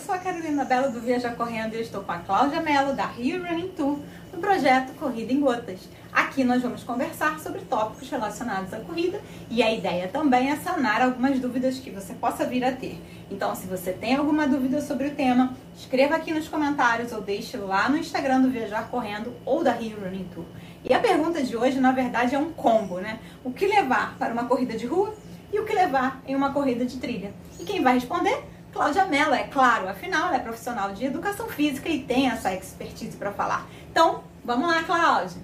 sou a Carolina Belo do Viaja Correndo e eu estou com a Cláudia Mello da Rio Running Tour no projeto Corrida em Gotas. Aqui nós vamos conversar sobre tópicos relacionados à corrida e a ideia também é sanar algumas dúvidas que você possa vir a ter. Então, se você tem alguma dúvida sobre o tema, escreva aqui nos comentários ou deixe lá no Instagram do Viajar Correndo ou da Rio Running Tour. E a pergunta de hoje, na verdade, é um combo, né? O que levar para uma corrida de rua e o que levar em uma corrida de trilha? E quem vai responder? Cláudia Mello, é claro, afinal ela é profissional de educação física e tem essa expertise para falar. Então, vamos lá, Cláudia.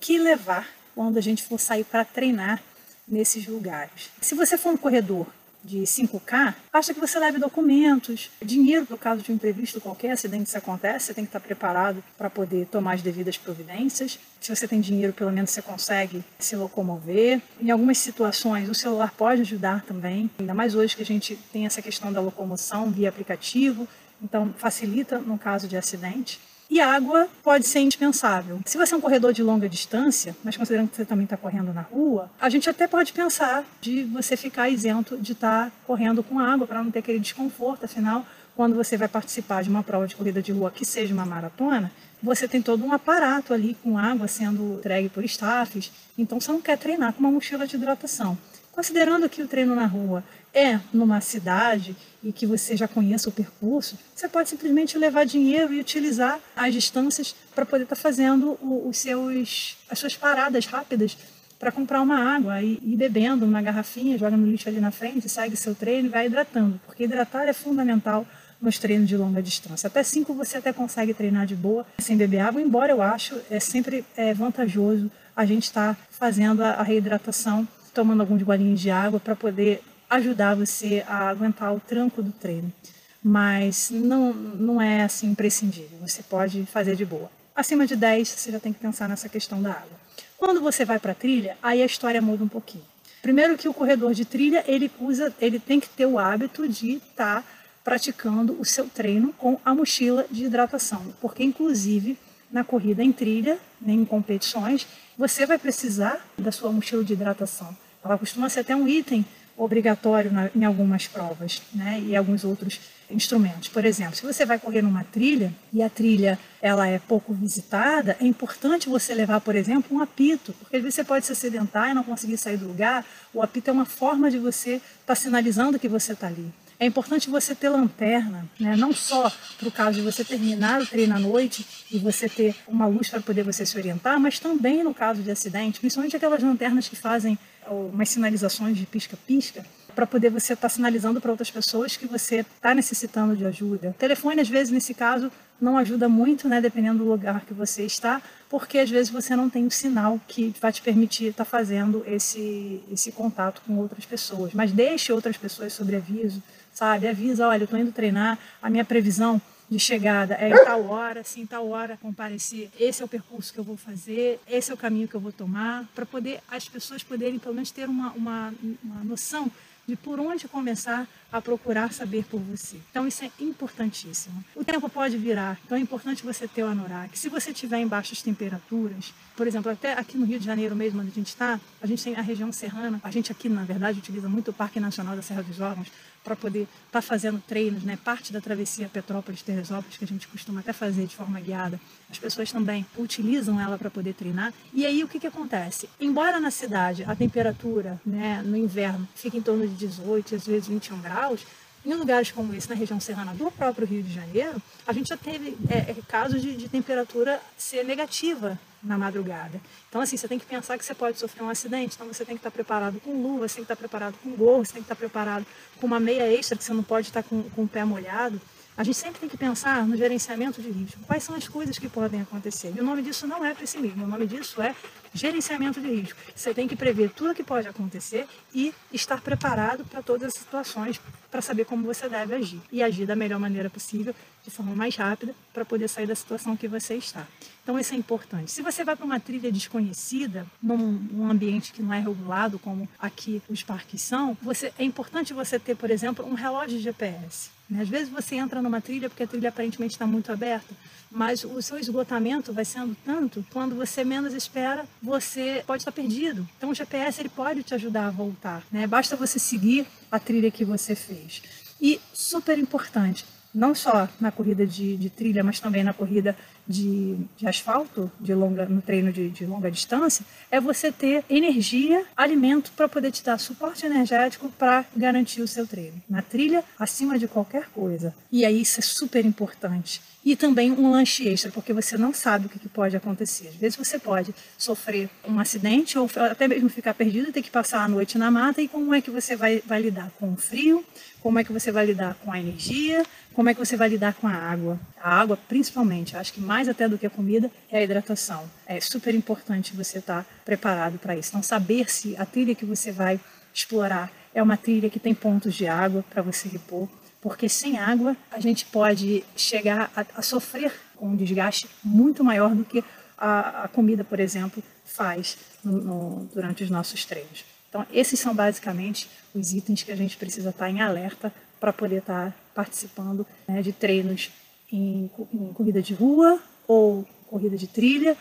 Que levar quando a gente for sair para treinar nesses lugares? Se você for um corredor de 5K, basta que você leve documentos, dinheiro para o caso de um imprevisto qualquer, acidente se acontece, você tem que estar preparado para poder tomar as devidas providências. Se você tem dinheiro, pelo menos você consegue se locomover. Em algumas situações, o celular pode ajudar também, ainda mais hoje que a gente tem essa questão da locomoção via aplicativo, então facilita no caso de acidente. E água pode ser indispensável. Se você é um corredor de longa distância, mas considerando que você também está correndo na rua, a gente até pode pensar de você ficar isento de estar tá correndo com água para não ter aquele desconforto. Afinal, quando você vai participar de uma prova de corrida de rua que seja uma maratona, você tem todo um aparato ali com água sendo entregue por staffs, então você não quer treinar com uma mochila de hidratação. Considerando que o treino na rua é numa cidade e que você já conheça o percurso, você pode simplesmente levar dinheiro e utilizar as distâncias para poder estar tá fazendo os seus, as suas paradas rápidas para comprar uma água e ir bebendo uma garrafinha, joga no lixo ali na frente, segue seu treino e vai hidratando, porque hidratar é fundamental nos treinos de longa distância. Até 5 você até consegue treinar de boa sem beber água, embora eu acho é sempre é vantajoso a gente estar tá fazendo a, a reidratação tomando alguns golinhos de água para poder ajudar você a aguentar o tranco do treino. Mas não, não é assim imprescindível, você pode fazer de boa. Acima de 10, você já tem que pensar nessa questão da água. Quando você vai para a trilha, aí a história muda um pouquinho. Primeiro que o corredor de trilha, ele usa, ele tem que ter o hábito de estar tá praticando o seu treino com a mochila de hidratação, porque inclusive na corrida em trilha, nem em competições, você vai precisar da sua mochila de hidratação. Ela costuma ser até um item obrigatório na, em algumas provas, né, e alguns outros instrumentos. Por exemplo, se você vai correr numa trilha e a trilha ela é pouco visitada, é importante você levar, por exemplo, um apito, porque às vezes você pode se acidentar e não conseguir sair do lugar. O apito é uma forma de você estar tá sinalizando que você está ali. É importante você ter lanterna, né? não só para o caso de você terminar o treino à noite e você ter uma luz para poder você se orientar, mas também no caso de acidente, principalmente aquelas lanternas que fazem umas sinalizações de pisca-pisca, para poder você estar tá sinalizando para outras pessoas que você está necessitando de ajuda. O telefone, às vezes, nesse caso, não ajuda muito, né, dependendo do lugar que você está, porque às vezes você não tem um sinal que vai te permitir estar tá fazendo esse, esse contato com outras pessoas. Mas deixe outras pessoas sobre aviso, sabe? Avisa, olha, eu estou indo treinar, a minha previsão de chegada é em tal hora, assim, tal hora comparecer, esse é o percurso que eu vou fazer, esse é o caminho que eu vou tomar, para poder as pessoas poderem pelo menos ter uma, uma, uma noção de por onde começar a procurar saber por você. Então isso é importantíssimo. O tempo pode virar, então é importante você ter o anorak. Se você estiver em baixas temperaturas, por exemplo, até aqui no Rio de Janeiro mesmo, onde a gente está, a gente tem a região serrana, a gente aqui, na verdade, utiliza muito o Parque Nacional da Serra dos Órgãos para poder estar tá fazendo treinos, né? Parte da travessia Petrópolis-Teresópolis, que a gente costuma até fazer de forma guiada, as pessoas também utilizam ela para poder treinar. E aí o que, que acontece? Embora na cidade a temperatura, né, no inverno, fique em torno de 18, às vezes 21 graus, em lugares como esse, na região serrana do próprio Rio de Janeiro, a gente já teve é, é, casos de, de temperatura ser negativa na madrugada. Então, assim, você tem que pensar que você pode sofrer um acidente, então você tem que estar preparado com luva, você tem que estar preparado com gorro, você tem que estar preparado com uma meia extra, que você não pode estar com, com o pé molhado. A gente sempre tem que pensar no gerenciamento de risco. Quais são as coisas que podem acontecer? E o nome disso não é pessimismo, o nome disso é gerenciamento de risco. Você tem que prever tudo o que pode acontecer e estar preparado para todas as situações para saber como você deve agir. E agir da melhor maneira possível, de forma mais rápida, para poder sair da situação que você está. Então isso é importante. Se você vai para uma trilha desconhecida, num, ambiente que não é regulado, como aqui os parques são, você, é importante você ter, por exemplo, um relógio de GPS. Né? Às vezes você entra numa trilha porque a trilha aparentemente está muito aberta, mas o seu esgotamento vai sendo tanto, quando você menos espera, você pode estar perdido. Então o GPS ele pode te ajudar a voltar, né? Basta você seguir a trilha que você fez. E super importante, não só na corrida de, de trilha, mas também na corrida de, de asfalto, de longa, no treino de, de, longa distância, é você ter energia, alimento para poder te dar suporte energético para garantir o seu treino. Na trilha, acima de qualquer coisa. E aí isso é super importante. E também um lanche extra, porque você não sabe o que pode acontecer. Às vezes você pode sofrer um acidente ou até mesmo ficar perdido, ter que passar a noite na mata. E como é que você vai, vai lidar com o frio? Como é que você vai lidar com a energia? Como é que você vai lidar com a água? A água, principalmente, acho que mais até do que a comida, é a hidratação. É super importante você estar preparado para isso. Então, saber se a trilha que você vai explorar é uma trilha que tem pontos de água para você repor, porque sem água a gente pode chegar a, a sofrer com um desgaste muito maior do que a, a comida, por exemplo, faz no, no, durante os nossos treinos. Então, esses são basicamente os itens que a gente precisa estar em alerta para poder estar participando né, de treinos em, em corrida de rua ou corrida de trilha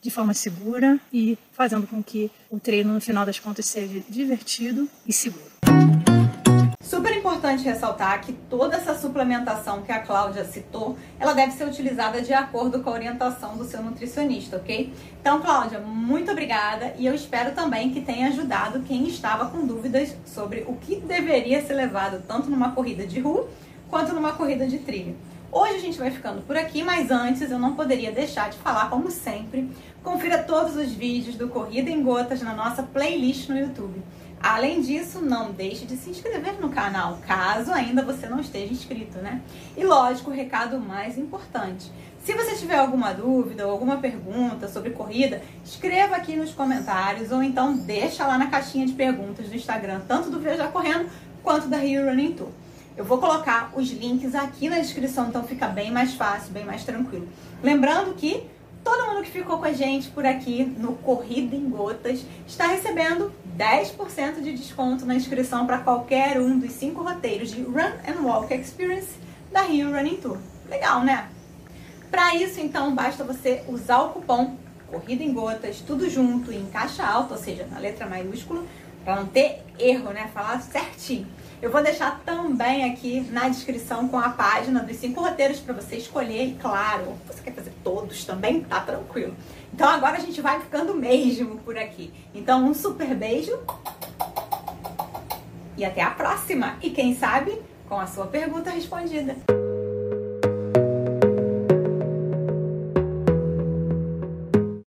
de forma segura e fazendo com que o treino, no final das contas, seja divertido e seguro. Super importante ressaltar que toda essa suplementação que a Cláudia citou, ela deve ser utilizada de acordo com a orientação do seu nutricionista, ok? Então, Cláudia, muito obrigada e eu espero também que tenha ajudado quem estava com dúvidas sobre o que deveria ser levado tanto numa corrida de rua quanto numa corrida de trilha. Hoje a gente vai ficando por aqui, mas antes eu não poderia deixar de falar, como sempre, confira todos os vídeos do Corrida em Gotas na nossa playlist no YouTube. Além disso, não deixe de se inscrever no canal, caso ainda você não esteja inscrito, né? E lógico, o recado mais importante. Se você tiver alguma dúvida ou alguma pergunta sobre corrida, escreva aqui nos comentários ou então deixa lá na caixinha de perguntas do Instagram, tanto do Veja Correndo quanto da Rio Running Tour. Eu vou colocar os links aqui na descrição, então fica bem mais fácil, bem mais tranquilo. Lembrando que todo mundo que ficou com a gente por aqui no Corrida em Gotas está recebendo 10% de desconto na inscrição para qualquer um dos cinco roteiros de Run and Walk Experience da Rio Running Tour. Legal, né? Para isso, então, basta você usar o cupom Corrida em Gotas, tudo junto em caixa alta, ou seja, na letra maiúscula, para não ter erro, né? Falar certinho. Eu vou deixar também aqui na descrição com a página dos cinco roteiros para você escolher. E claro, você quer fazer todos também, tá tranquilo. Então agora a gente vai ficando mesmo por aqui. Então um super beijo e até a próxima. E quem sabe com a sua pergunta respondida.